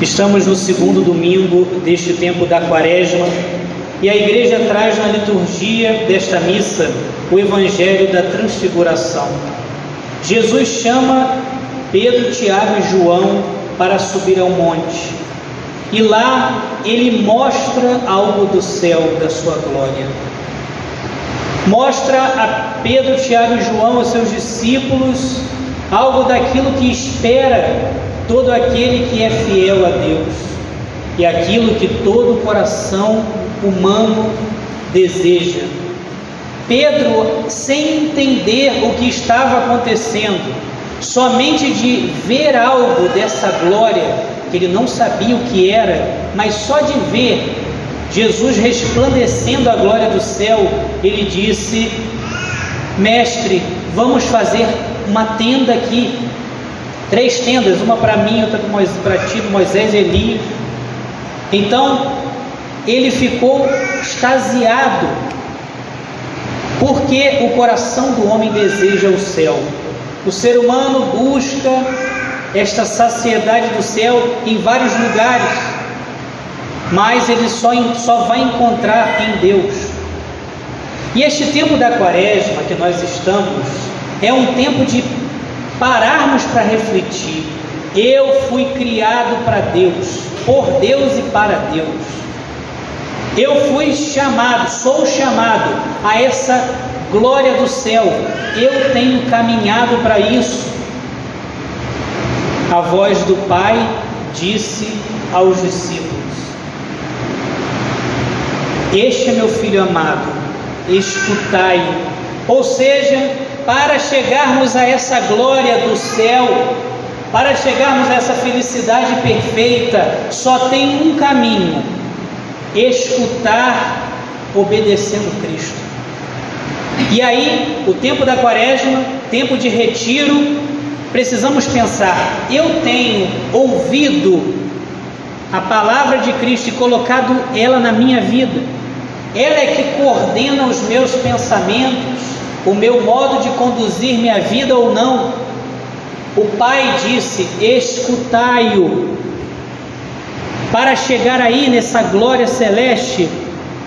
Estamos no segundo domingo deste tempo da Quaresma e a igreja traz na liturgia desta missa o Evangelho da Transfiguração. Jesus chama Pedro, Tiago e João para subir ao monte e lá ele mostra algo do céu, da sua glória. Mostra a Pedro, Tiago e João, aos seus discípulos, algo daquilo que espera todo aquele que é fiel a Deus e aquilo que todo coração humano deseja. Pedro, sem entender o que estava acontecendo, somente de ver algo dessa glória, que ele não sabia o que era, mas só de ver Jesus resplandecendo a glória do céu, ele disse: Mestre, vamos fazer uma tenda aqui Três tendas, uma para mim, outra para ti, Moisés e Elias. Então, ele ficou extasiado, porque o coração do homem deseja o céu. O ser humano busca esta saciedade do céu em vários lugares, mas ele só, só vai encontrar em Deus. E este tempo da quaresma que nós estamos é um tempo de pararmos para refletir. Eu fui criado para Deus, por Deus e para Deus. Eu fui chamado, sou chamado a essa glória do céu. Eu tenho caminhado para isso. A voz do Pai disse aos discípulos: Este é meu filho amado, escutai. Ou seja, para chegarmos a essa glória do céu, para chegarmos a essa felicidade perfeita, só tem um caminho: escutar obedecendo Cristo. E aí, o tempo da quaresma, tempo de retiro, precisamos pensar: eu tenho ouvido a palavra de Cristo e colocado ela na minha vida, ela é que coordena os meus pensamentos, o meu modo de conduzir minha vida ou não. O Pai disse: escutai-o. Para chegar aí nessa glória celeste,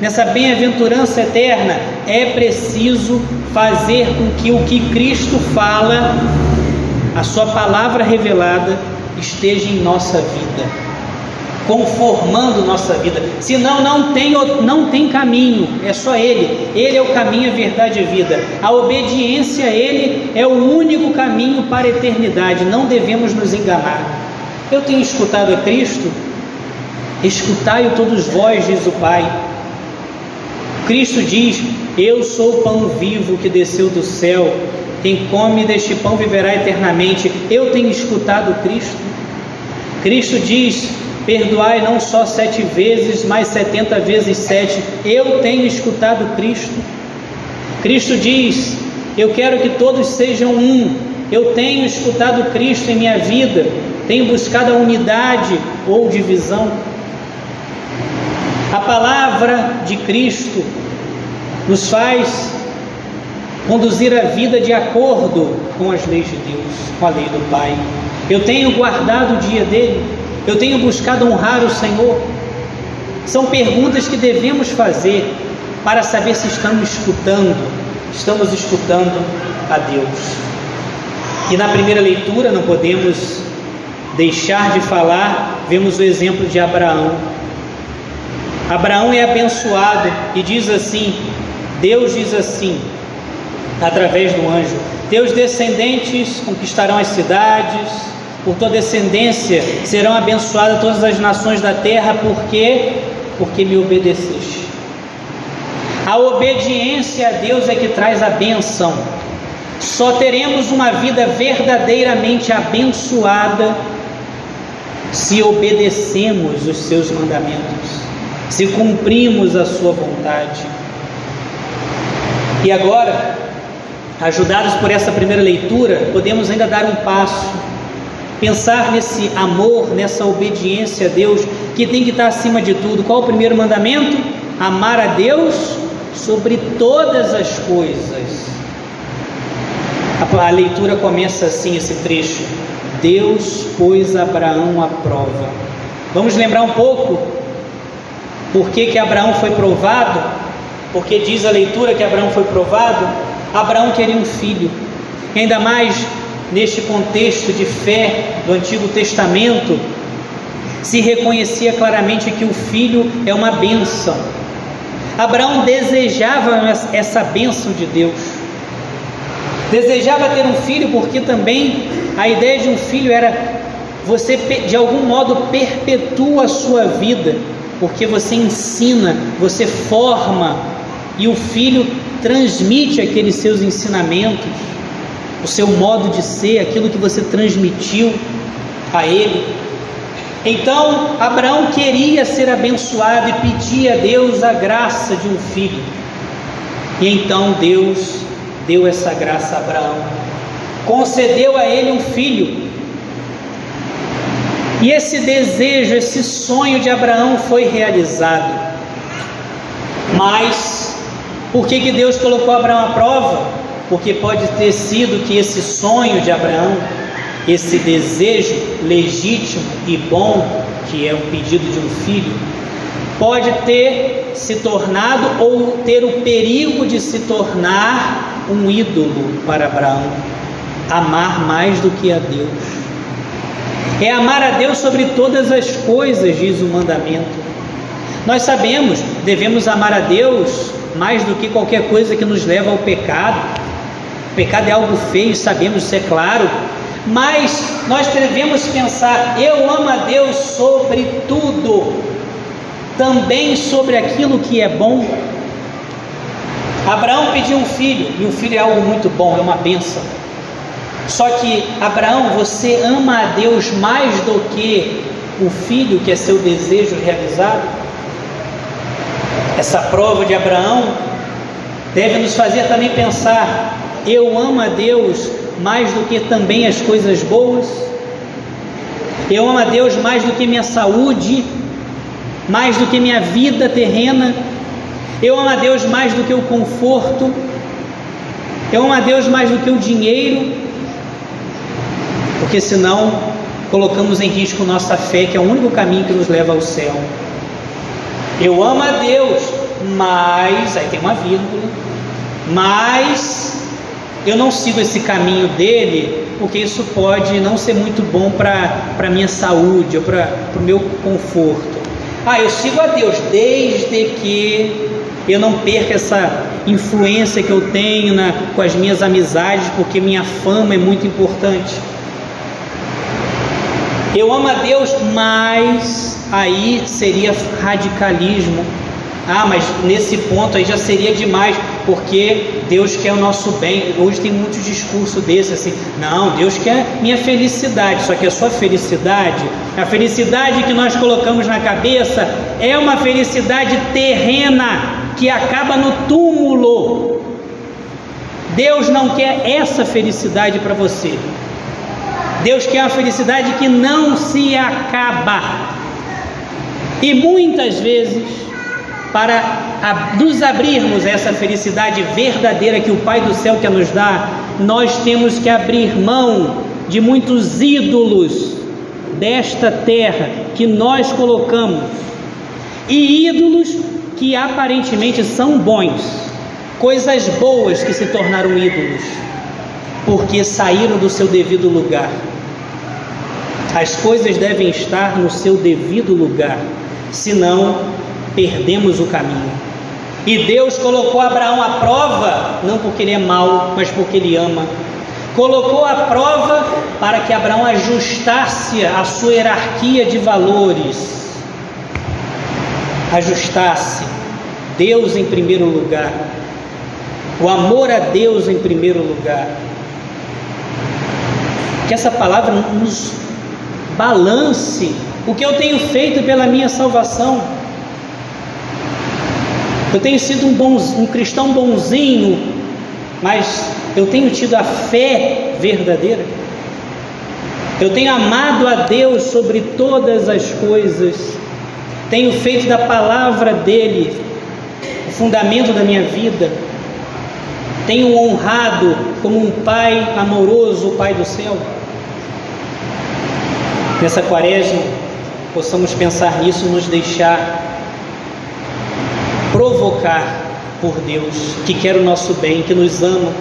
nessa bem-aventurança eterna, é preciso fazer com que o que Cristo fala, a Sua palavra revelada, esteja em nossa vida conformando nossa vida. Senão não tem, não tem caminho, é só Ele. Ele é o caminho, a verdade e a vida. A obediência a Ele é o único caminho para a eternidade. Não devemos nos enganar. Eu tenho escutado a Cristo, escutai-o todos vós, diz o Pai. Cristo diz: Eu sou o pão vivo que desceu do céu. Quem come deste pão viverá eternamente. Eu tenho escutado Cristo. Cristo diz: Perdoai não só sete vezes, mas setenta vezes sete. Eu tenho escutado Cristo. Cristo diz: Eu quero que todos sejam um. Eu tenho escutado Cristo em minha vida. Tenho buscado a unidade ou divisão. A palavra de Cristo nos faz conduzir a vida de acordo com as leis de Deus, com a lei do Pai. Eu tenho guardado o dia dele eu tenho buscado honrar o Senhor? São perguntas que devemos fazer para saber se estamos escutando, estamos escutando a Deus. E na primeira leitura não podemos deixar de falar, vemos o exemplo de Abraão. Abraão é abençoado e diz assim: Deus diz assim, através do anjo: Teus descendentes conquistarão as cidades, por tua descendência serão abençoadas todas as nações da terra, porque porque me obedeceste. A obediência a Deus é que traz a benção. Só teremos uma vida verdadeiramente abençoada se obedecemos os seus mandamentos, se cumprimos a sua vontade. E agora, ajudados por essa primeira leitura, podemos ainda dar um passo pensar nesse amor, nessa obediência a Deus, que tem que estar acima de tudo. Qual o primeiro mandamento? Amar a Deus sobre todas as coisas. A, leitura começa assim, esse trecho. Deus pôs Abraão à prova. Vamos lembrar um pouco por que, que Abraão foi provado? Porque diz a leitura que Abraão foi provado. Abraão queria um filho, ainda mais neste contexto de fé do Antigo Testamento, se reconhecia claramente que o filho é uma bênção. Abraão desejava essa bênção de Deus. Desejava ter um filho porque também a ideia de um filho era você de algum modo perpetua a sua vida, porque você ensina, você forma e o filho transmite aqueles seus ensinamentos, o seu modo de ser, aquilo que você transmitiu a ele. Então, Abraão queria ser abençoado e pedia a Deus a graça de um filho. E então Deus deu essa graça a Abraão. Concedeu a ele um filho. E esse desejo, esse sonho de Abraão foi realizado. Mas por que, que Deus colocou Abraão à prova? Porque pode ter sido que esse sonho de Abraão esse desejo legítimo e bom, que é o pedido de um filho, pode ter se tornado ou ter o perigo de se tornar um ídolo para Abraão. Amar mais do que a Deus. É amar a Deus sobre todas as coisas, diz o mandamento. Nós sabemos, devemos amar a Deus mais do que qualquer coisa que nos leva ao pecado. O pecado é algo feio, sabemos, isso é claro, mas nós devemos pensar: eu amo a Deus sobre tudo, também sobre aquilo que é bom. Abraão pediu um filho, e um filho é algo muito bom, é uma bênção. Só que, Abraão, você ama a Deus mais do que o filho que é seu desejo realizado? Essa prova de Abraão deve nos fazer também pensar: eu amo a Deus mais do que também as coisas boas. Eu amo a Deus mais do que minha saúde, mais do que minha vida terrena. Eu amo a Deus mais do que o conforto. Eu amo a Deus mais do que o dinheiro. Porque senão colocamos em risco nossa fé, que é o único caminho que nos leva ao céu. Eu amo a Deus, mas, aí tem uma vírgula, mas eu não sigo esse caminho dele, porque isso pode não ser muito bom para a minha saúde ou para o meu conforto. Ah, eu sigo a Deus desde que eu não perca essa influência que eu tenho na, com as minhas amizades, porque minha fama é muito importante. Eu amo a Deus, mas aí seria radicalismo ah, mas nesse ponto aí já seria demais, porque Deus quer o nosso bem. Hoje tem muito discurso desse assim: não, Deus quer minha felicidade, só que a sua felicidade, a felicidade que nós colocamos na cabeça, é uma felicidade terrena que acaba no túmulo. Deus não quer essa felicidade para você. Deus quer uma felicidade que não se acaba. E muitas vezes para nos abrirmos a essa felicidade verdadeira que o Pai do céu quer nos dar, nós temos que abrir mão de muitos ídolos desta terra que nós colocamos e ídolos que aparentemente são bons, coisas boas que se tornaram ídolos, porque saíram do seu devido lugar. As coisas devem estar no seu devido lugar, senão perdemos o caminho. E Deus colocou Abraão à prova, não porque ele é mau, mas porque ele ama. Colocou à prova para que Abraão ajustasse a sua hierarquia de valores. Ajustasse Deus em primeiro lugar. O amor a Deus em primeiro lugar. Que essa palavra nos balance o que eu tenho feito pela minha salvação. Eu tenho sido um, um cristão bonzinho, mas eu tenho tido a fé verdadeira. Eu tenho amado a Deus sobre todas as coisas. Tenho feito da palavra dele o fundamento da minha vida. Tenho honrado como um pai amoroso, o Pai do céu. Nessa quaresma, possamos pensar nisso e nos deixar provocar por Deus, que quer o nosso bem, que nos ama,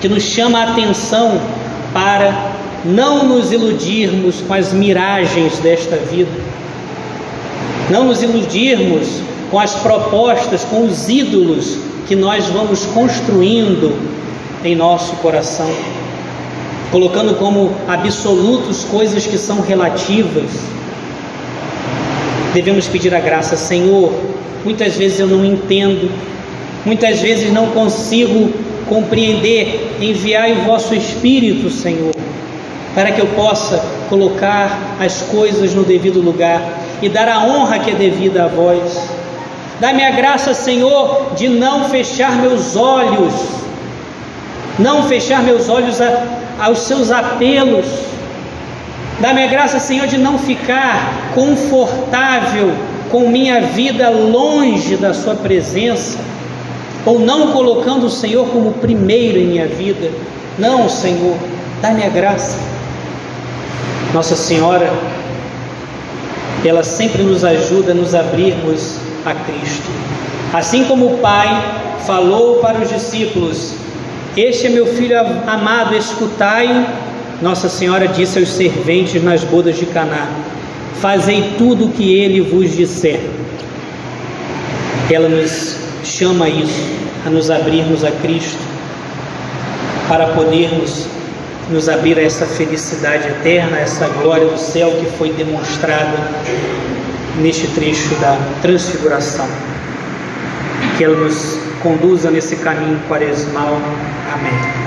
que nos chama a atenção para não nos iludirmos com as miragens desta vida, não nos iludirmos com as propostas, com os ídolos que nós vamos construindo em nosso coração, colocando como absolutos coisas que são relativas. Devemos pedir a graça, Senhor. Muitas vezes eu não entendo, muitas vezes não consigo compreender. Enviai o vosso Espírito, Senhor, para que eu possa colocar as coisas no devido lugar e dar a honra que é devida a vós. Dá-me a graça, Senhor, de não fechar meus olhos, não fechar meus olhos a, aos seus apelos. Dá-me a graça, Senhor, de não ficar confortável com minha vida longe da Sua presença, ou não colocando o Senhor como primeiro em minha vida. Não, Senhor, dá-me a graça. Nossa Senhora, ela sempre nos ajuda a nos abrirmos a Cristo. Assim como o Pai falou para os discípulos: Este é meu filho amado, escutai. Nossa Senhora disse aos serventes nas bodas de Caná: Fazei tudo o que ele vos disser. Ela nos chama a isso, a nos abrirmos a Cristo, para podermos nos abrir a essa felicidade eterna, a essa glória do céu que foi demonstrada neste trecho da transfiguração. Que ela nos conduza nesse caminho quaresmal. Amém.